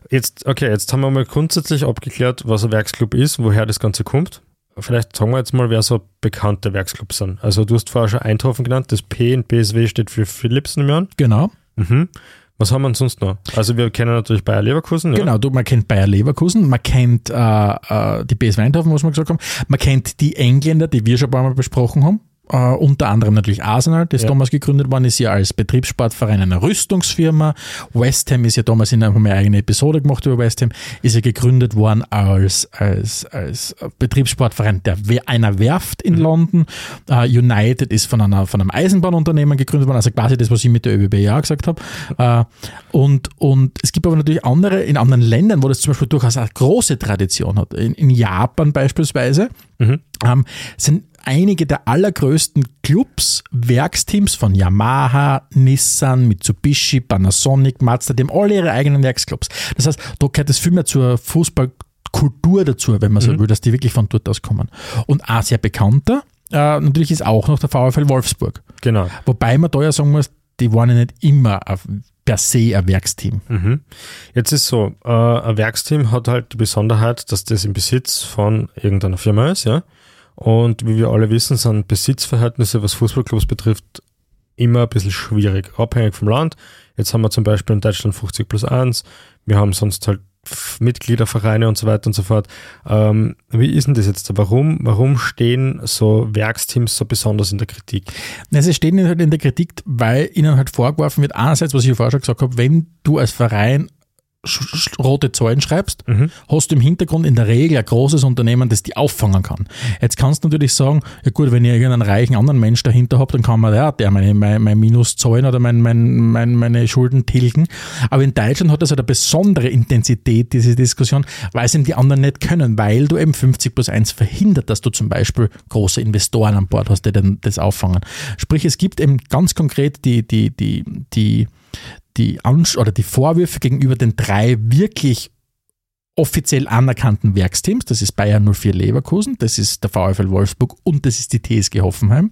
Jetzt, okay, jetzt haben wir mal grundsätzlich abgeklärt, was ein Werksclub ist, woher das Ganze kommt vielleicht sagen wir jetzt mal, wer so bekannte Werksclubs sind. Also du hast vorher schon Eindhoven genannt, das P in BSW steht für Philips im Jahr. Genau. Mhm. Was haben wir sonst noch? Also wir kennen natürlich Bayer Leverkusen. Ja? Genau, du, man kennt Bayer Leverkusen, man kennt äh, äh, die BSW Eindhoven, was wir gesagt haben, man kennt die Engländer, die wir schon ein paar Mal besprochen haben, äh, unter anderem natürlich Arsenal, das Ja. damals gegründet worden ist, ja als Betriebssportverein einer Rüstungsfirma. West Ham ist ja damals in haben wir eine eigene Episode gemacht über West Ham, ist ja gegründet worden als, als, als Betriebssportverein der, einer Werft in London. Äh, United ist von, einer, von einem Eisenbahnunternehmen gegründet worden, also quasi das, was ich mit der ÖBB ja gesagt habe. Äh, und, und es gibt aber natürlich andere, in anderen Ländern, wo das zum Beispiel durchaus eine große Tradition hat. In, in Japan beispielsweise ähm, sind einige der allergrößten Clubs, Werksteams von Yamaha, Nissan, Mitsubishi, Panasonic, Mazda, die haben alle ihre eigenen Werksclubs. Das heißt, da gehört es viel mehr zur Fußballkultur dazu, wenn man so will, dass die wirklich von dort aus kommen. Und ein sehr bekannter, äh, natürlich ist auch noch der VfL Wolfsburg. Genau. Wobei man da ja sagen muss, die waren ja nicht immer per se ein Werksteam. Mhm. Jetzt ist so, äh, ein Werksteam hat halt die Besonderheit, dass das im Besitz von irgendeiner Firma ist, ja. Und wie wir alle wissen, sind Besitzverhältnisse, was Fußballclubs betrifft, immer ein bisschen schwierig, abhängig vom Land. Jetzt haben wir zum Beispiel in Deutschland 50 plus 1, wir haben sonst halt Mitgliedervereine und so weiter und so fort. Ähm, wie ist denn das jetzt? Warum, warum stehen so Werksteams so besonders in der Kritik? Na, Sie stehen halt in der Kritik, weil ihnen halt vorgeworfen wird, einerseits, was ich vorher schon gesagt habe, wenn du als Verein rote Zahlen schreibst, hast du im Hintergrund in der Regel ein großes Unternehmen, das die auffangen kann. Jetzt kannst du natürlich sagen, ja gut, wenn ihr irgendeinen reichen anderen Mensch dahinter habt, dann kann man ja, der meine, mein, mein Minus oder mein, mein, mein, meine Schulden tilgen. Aber in Deutschland hat das halt eine besondere Intensität, diese Diskussion, weil es eben die anderen nicht können, weil du eben 50 plus 1 verhindert, dass du zum Beispiel große Investoren an Bord hast, die dann das auffangen. Sprich, es gibt eben ganz konkret die, die, die, die, die Ansch oder die Vorwürfe gegenüber den drei wirklich offiziell anerkannten Werksteams, das ist Bayern 04 Leverkusen, das ist der VfL Wolfsburg und das ist die TSG Hoffenheim,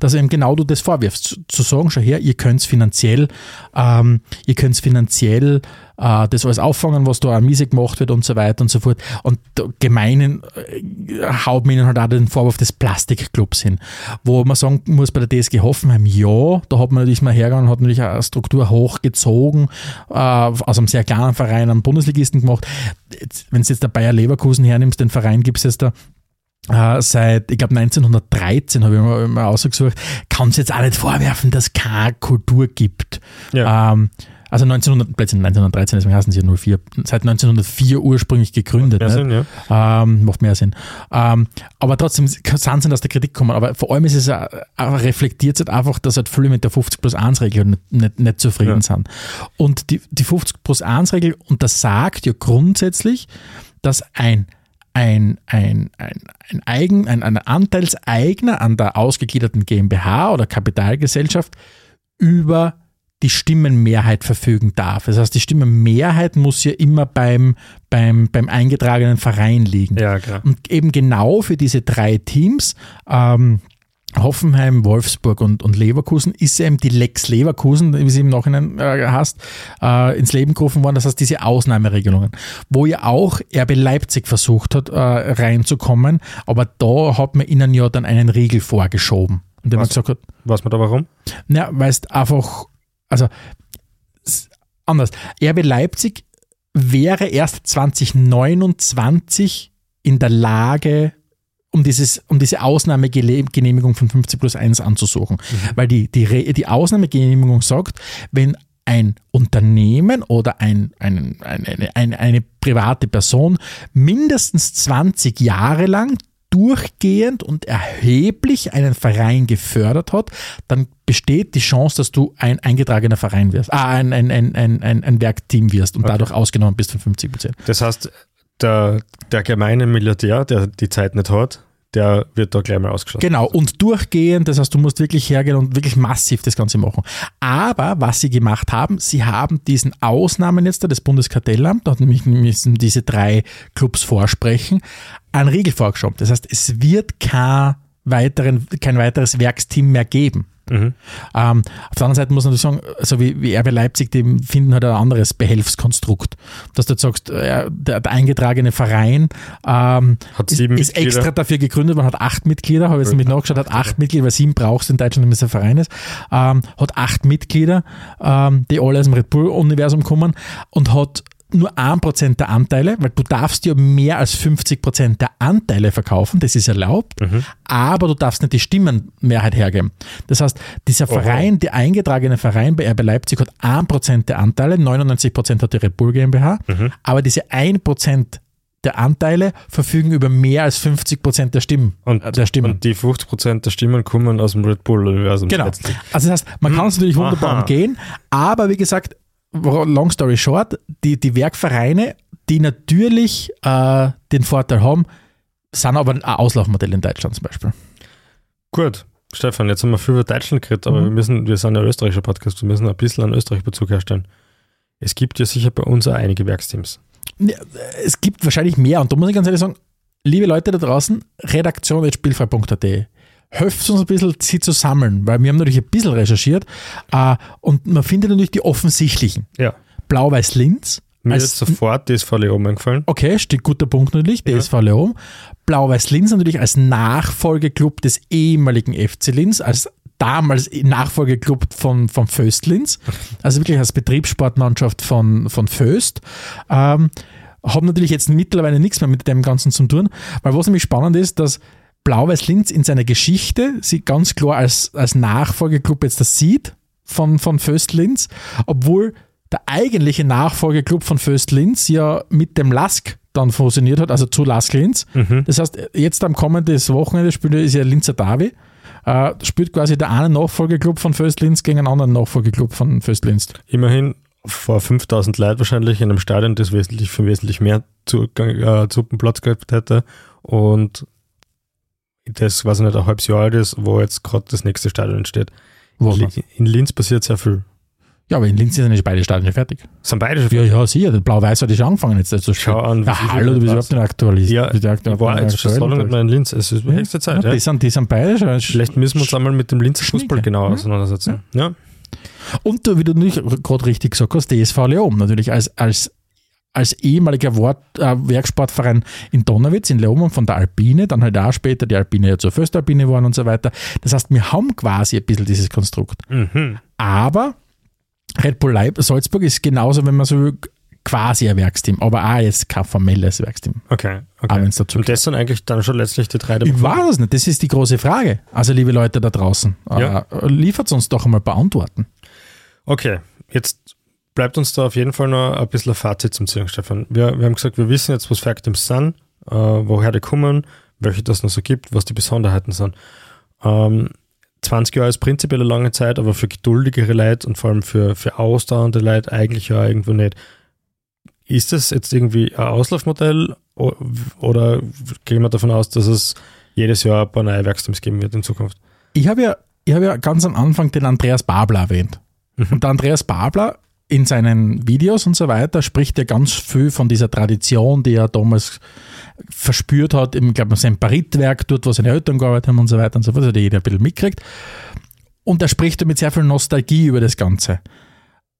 dass eben genau du das vorwirfst, zu, sagen, schau her, ihr könnt finanziell, ähm, ihr könnt finanziell äh, das alles auffangen, was da an Miese gemacht wird und so weiter und so fort. Und gemeinen äh, haut man ihnen halt auch den Vorwurf des Plastikclubs hin, wo man sagen muss, bei der TSG Hoffenheim, ja, da hat man natürlich mal hergegangen hat natürlich eine Struktur hochgezogen, äh, aus einem sehr kleinen Verein einen Bundesligisten gemacht. Wenn du jetzt der Bayer Leverkusen hernimmst, den Verein gibt es jetzt da äh, seit, ich glaube 1913 habe ich mal, mal ausgesucht, kann es jetzt auch nicht vorwerfen, dass es keine Kultur gibt. Ja. Ähm, also 1900, plötzlich 1913, deswegen heißen sie ja 04, seit 1904 ursprünglich gegründet. Mehr nicht? Sinn, ja. Ähm, macht mehr Sinn. Ähm, aber trotzdem sind sie aus der Kritik kommen. Aber vor allem ist es auch, auch reflektiert halt einfach, dass halt viele mit der 50 plus 1 Regel nicht, nicht, nicht zufrieden Ja. sind. Und die, die 50 plus 1 Regel untersagt ja grundsätzlich, dass ein ein, ein, ein, ein, Eigen, ein, ein Anteilseigner an der ausgegliederten GmbH oder Kapitalgesellschaft über die Stimmenmehrheit verfügen darf. Das heißt, die Stimmenmehrheit muss ja immer beim, beim, beim eingetragenen Verein liegen. Ja, klar. Und eben genau für diese drei Teams, ähm, Hoffenheim, Wolfsburg und, und Leverkusen, ist eben die Lex Leverkusen, wie sie im Nachhinein äh, heißt, äh, ins Leben gerufen worden. Das heißt, diese Ausnahmeregelungen, wo ja auch RB Leipzig versucht hat, äh, reinzukommen, aber da hat man ihnen ja dann einen Riegel vorgeschoben. Und der man gesagt hat, Weiß man da warum? na, weil es einfach, also anders. RB Leipzig wäre erst 2029 in der Lage, um, dieses, um diese Ausnahmegenehmigung von 50 plus 1 anzusuchen. Weil die, die, die Ausnahmegenehmigung sagt, wenn ein Unternehmen oder ein, ein, eine, eine, eine private Person mindestens 20 Jahre lang durchgehend und erheblich einen Verein gefördert hat, dann besteht die Chance, dass du ein eingetragener Verein wirst, ah, ein, ein, ein, ein, ein, ein Werkteam wirst und dadurch ausgenommen bist von 50 Prozent. Das heißt, der, der gemeine Milliardär, der die Zeit nicht hat, der wird da gleich mal ausgeschlossen. Genau, und durchgehend, das heißt, du musst wirklich hergehen und wirklich massiv das Ganze machen. Aber was sie gemacht haben, sie haben diesen Ausnahmen jetzt, da das Bundeskartellamt, da müssen diese drei Clubs vorsprechen, einen Riegel vorgeschoben. Das heißt, es wird kein, weiteren, kein weiteres Werksteam mehr geben. Ähm, auf der anderen Seite muss man natürlich sagen, so wie, wie RB Leipzig, die finden halt ein anderes Behelfskonstrukt. Dass du jetzt sagst, äh, der, der eingetragene Verein ähm, Hat ist, sieben ist extra dafür gegründet, man hat acht Mitglieder, habe ich jetzt nämlich nachgeschaut, hat acht Mitglieder, weil sieben brauchst du in Deutschland, damit es ein Verein ist, ähm, hat acht Mitglieder, ähm, die alle aus dem Red Bull-Universum kommen und hat nur 1% der Anteile, weil du darfst ja mehr als 50% der Anteile verkaufen, das ist erlaubt, aber du darfst nicht die Stimmenmehrheit hergeben. Das heißt, dieser Verein, der eingetragene Verein bei RB Leipzig hat 1% der Anteile, 99% hat die Red Bull GmbH, aber diese 1% der Anteile verfügen über mehr als 50% der Stimmen. Und, äh, der Stimmen. und die 50% der Stimmen kommen aus dem Red Bull-Universum. Genau. Also das heißt, man kann es natürlich wunderbar Aha. umgehen, aber wie gesagt, long story short, die, die Werkvereine, die natürlich äh, den Vorteil haben, sind aber ein Auslaufmodell in Deutschland zum Beispiel. Gut, Stefan, jetzt haben wir viel über Deutschland geredet, aber Mhm. wir müssen, wir sind ein österreichischer Podcast, wir müssen ein bisschen einen Österreich-Bezug herstellen. Es gibt ja sicher bei uns auch einige Werksteams. Ja, Es gibt wahrscheinlich mehr und da muss ich ganz ehrlich sagen, liebe Leute da draußen, redaktion.spielfrei.at, helft uns ein bisschen, sie zu sammeln, weil wir haben natürlich ein bisschen recherchiert äh, und man findet natürlich die offensichtlichen. Ja. Blau-Weiß-Linz, Mir ist sofort DSV Leon eingefallen. Okay, steht guter Punkt natürlich, DSV Leon. Blau-Weiß Linz natürlich als Nachfolgeclub des ehemaligen FC Linz, als damals Nachfolgeclub von, von Föst Linz, also wirklich als Betriebssportmannschaft von, von Föst. Ähm, haben natürlich jetzt mittlerweile nichts mehr mit dem Ganzen zu tun, weil was nämlich spannend ist, dass Blau-Weiß Linz in seiner Geschichte sie ganz klar als, als Nachfolgeclub jetzt das sieht von, von Föst Linz, obwohl der eigentliche Nachfolgeclub von Föst Linz ja mit dem Lask dann fusioniert hat, also zu Lask Linz. Das heißt, jetzt am kommenden Wochenende spielt ist ja Linzer Davi. Äh, spielt quasi der eine Nachfolgeclub von Föst Linz gegen einen anderen Nachfolgeclub von Föst Linz. Immerhin vor 5000 Leuten wahrscheinlich in einem Stadion, das wesentlich für wesentlich mehr Zugang, äh, Suppenplatz gehabt hätte. Und das, weiß ich nicht, ein halbes Jahr alt ist, wo jetzt gerade das nächste Stadion entsteht. In, in Linz passiert sehr viel. Ja, aber in Linz sind ja nicht beide Stadien fertig. Sind beide schon Ja, ja, sicher. Der Blau-Weiß hat ja schon angefangen jetzt zu spielen. Schau an, Ja, hallo, du bist überhaupt nicht aktualisiert. Ja, bist aktuell- ich war jetzt schon so lange nicht mehr in Linz. Es ist höchste Zeit. Ja, Ja. die, sind, die sind beide schon. Vielleicht müssen wir uns einmal mit dem Linzer. Fußball genauer Ja. auseinandersetzen. Ja. Und wie du nicht gerade richtig gesagt hast, DSV Leom natürlich als, als, als ehemaliger Wort, äh, Werksportverein in Donnerwitz, in Leom und von der Alpine, dann halt auch später die Alpine ja zur Föstalpine waren und so weiter. Das heißt, wir haben quasi ein bisschen dieses Konstrukt. Mhm. Aber Red Bull Leip Salzburg ist genauso, wenn man so will, quasi ein Werksteam, aber auch jetzt kein formelles Werksteam. Okay. Okay. dazu Und das sind eigentlich dann schon letztlich die drei der Ich weiß es nicht, das ist die große Frage. Also, liebe Leute da draußen, Ja. äh, liefert uns doch einmal beantworten. Okay, jetzt bleibt uns da auf jeden Fall noch ein bisschen ein Fazit zum Ziehen, Stefan. Wir, wir haben gesagt, wir wissen jetzt, was Factims sind, äh, woher die kommen, welche das noch so gibt, was die Besonderheiten sind. Ähm, 20 Jahre ist prinzipiell eine lange Zeit, aber für geduldigere Leute und vor allem für, für ausdauernde Leute eigentlich ja irgendwo nicht. Ist das jetzt irgendwie ein Auslaufmodell oder gehen wir davon aus, dass es jedes Jahr ein paar neue Werksteams geben wird in Zukunft? Ich habe ja, ich habe ja ganz am Anfang den Andreas Babler erwähnt. Und der Andreas Babler in seinen Videos und so weiter spricht ja ganz viel von dieser Tradition, die er damals verspürt hat, im, glaube sein Baritwerk, dort, wo seine Eltern gearbeitet haben und so weiter und so fort, also jeder ein bisschen mitkriegt. Und er spricht mit sehr viel Nostalgie über das Ganze.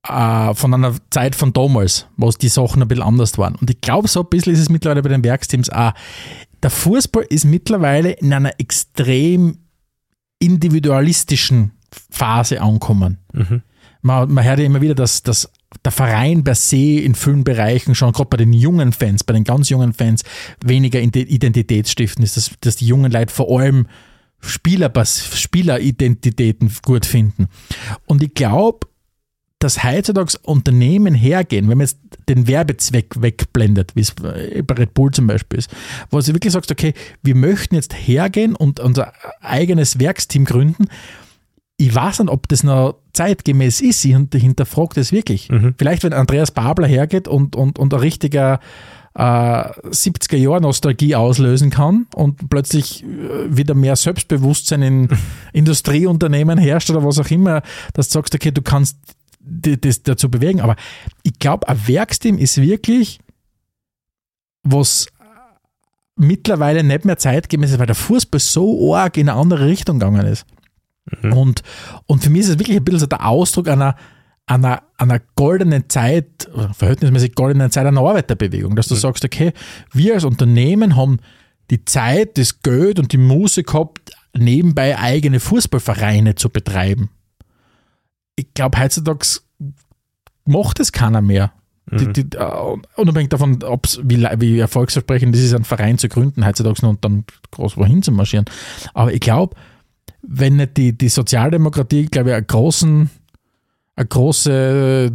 Äh, von einer Zeit von damals, wo die Sachen ein bisschen anders waren. Und ich glaube, so ein bisschen ist es mittlerweile bei den Werksteams auch. Der Fußball ist mittlerweile in einer extrem individualistischen Phase ankommen. Mhm. Man, man hört ja immer wieder, dass, dass der Verein per se in vielen Bereichen schon, gerade bei den jungen Fans, bei den ganz jungen Fans, weniger Ide- Identitätsstiften ist, dass, dass die jungen Leute vor allem Spieler, Spieleridentitäten gut finden. Und ich glaube, dass heutzutage Unternehmen hergehen, wenn man jetzt den Werbezweck wegblendet, wie es bei Red Bull zum Beispiel ist, wo du wirklich sagst, okay, wir möchten jetzt hergehen und unser eigenes Werksteam gründen. Ich weiß nicht, ob das noch zeitgemäß ist. Ich hint- hinterfrage das wirklich. Mhm. Vielleicht, wenn Andreas Babler hergeht und, und, und ein richtiger äh, 70er-Jahr-Nostalgie auslösen kann und plötzlich äh, wieder mehr Selbstbewusstsein in Industrieunternehmen herrscht oder was auch immer, dass du sagst, okay, du kannst das dazu bewegen. Aber ich glaube, ein Werksteam ist wirklich was mittlerweile nicht mehr zeitgemäß ist, weil der Fußball so arg in eine andere Richtung gegangen ist. Und, und für mich ist es wirklich ein bisschen so der Ausdruck einer, einer, einer goldenen Zeit, verhältnismäßig goldenen Zeit einer Arbeiterbewegung, dass du sagst, okay, wir als Unternehmen haben die Zeit, das Geld und die Muße gehabt, nebenbei eigene Fußballvereine zu betreiben. Ich glaube, heutzutage macht es keiner mehr. Die, die, uh, unabhängig davon, ob's, wie, wie erfolgsversprechend es ist, einen Verein zu gründen heutzutage und dann groß wohin zu marschieren. Aber ich glaube, wenn nicht die, die Sozialdemokratie, glaube ich, einen großen, eine große,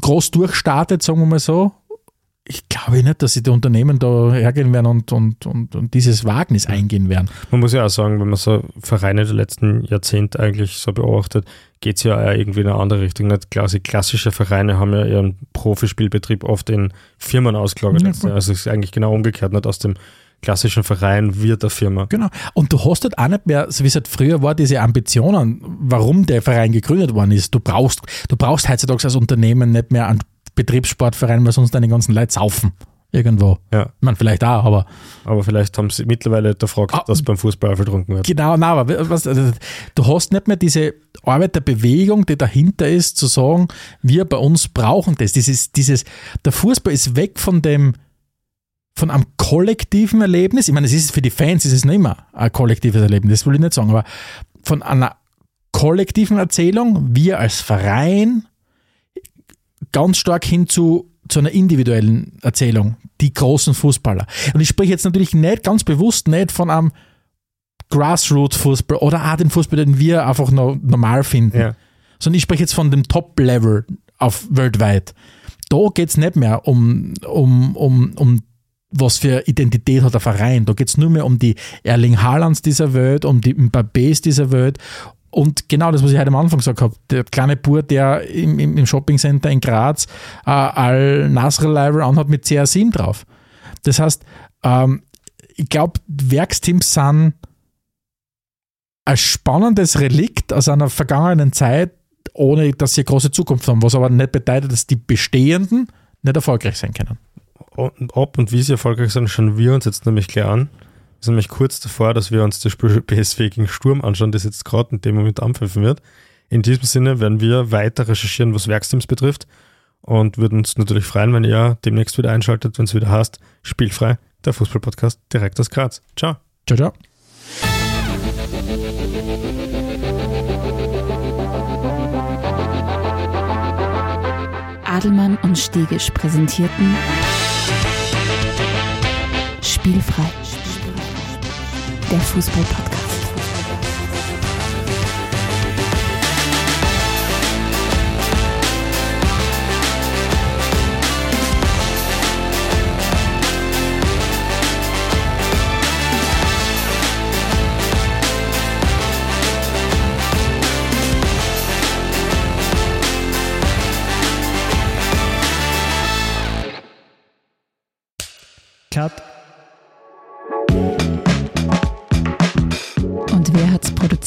groß durchstartet, sagen wir mal so, ich glaube nicht, dass sie die Unternehmen da hergehen werden und, und, und, und dieses Wagnis eingehen werden. Man muss ja auch sagen, wenn man so Vereine der letzten Jahrzehnte eigentlich so beobachtet, geht es ja auch irgendwie in eine andere Richtung. Nicht quasi klassische Vereine haben ja ihren Profispielbetrieb oft in Firmen ausgelagert. Ja, also es ist eigentlich genau umgekehrt, nicht aus dem klassischen Verein wird der Firma. Genau. Und du hast halt auch nicht mehr, so wie es halt früher war, diese Ambitionen, warum der Verein gegründet worden ist. Du brauchst, du brauchst heutzutage als Unternehmen nicht mehr einen Betriebssportverein, weil sonst deine ganzen Leute saufen. Irgendwo. Ja. Ich meine, vielleicht auch, aber. Aber vielleicht haben sie mittlerweile gefragt, ah, dass beim Fußball vertrunken wird. Genau, nein, aber was, also, du hast nicht mehr diese Arbeiterbewegung, die dahinter ist, zu sagen, wir bei uns brauchen das. Dieses, dieses, der Fußball ist weg von dem, von einem kollektiven Erlebnis. Ich meine, es ist für die Fans ist es nicht mehr ein kollektives Erlebnis, das will ich nicht sagen, aber von einer kollektiven Erzählung, wir als Verein ganz stark hin zu, zu einer individuellen Erzählung, die großen Fußballer. Und ich spreche jetzt natürlich nicht ganz bewusst nicht von einem Grassroots-Fußball oder auch den Fußball, den wir einfach noch normal finden, ja. sondern ich spreche jetzt von dem Top-Level auf weltweit. Da geht es nicht mehr um, um, um, um was für Identität hat der Verein. Da geht es nur mehr um die Erling Haalands dieser Welt, um die Mbappés dieser Welt und genau das, was ich heute am Anfang gesagt habe, der kleine Bur, der im, im, Shoppingcenter in Graz äh, Al-Nasr-Level anhat mit CR7 drauf. Das heißt, ähm, ich glaube, Werksteams sind ein spannendes Relikt aus einer vergangenen Zeit, ohne dass sie eine große Zukunft haben, was aber nicht bedeutet, dass die bestehenden nicht erfolgreich sein können. Ob und wie sie erfolgreich sind, schauen wir uns jetzt nämlich gleich an. Wir sind nämlich kurz davor, dass wir uns das Spiel BSW gegen Sturm anschauen, das jetzt gerade in dem Moment anpfiffen wird. In diesem Sinne werden wir weiter recherchieren, was Werksteams betrifft und würden uns natürlich freuen, wenn ihr demnächst wieder einschaltet, wenn es wieder heißt, Spielfrei, der Fußballpodcast direkt aus Graz. Ciao. Ciao, ciao. Adelmann und Stegisch präsentierten Spielfrei der Fußball-Podcast. Cut.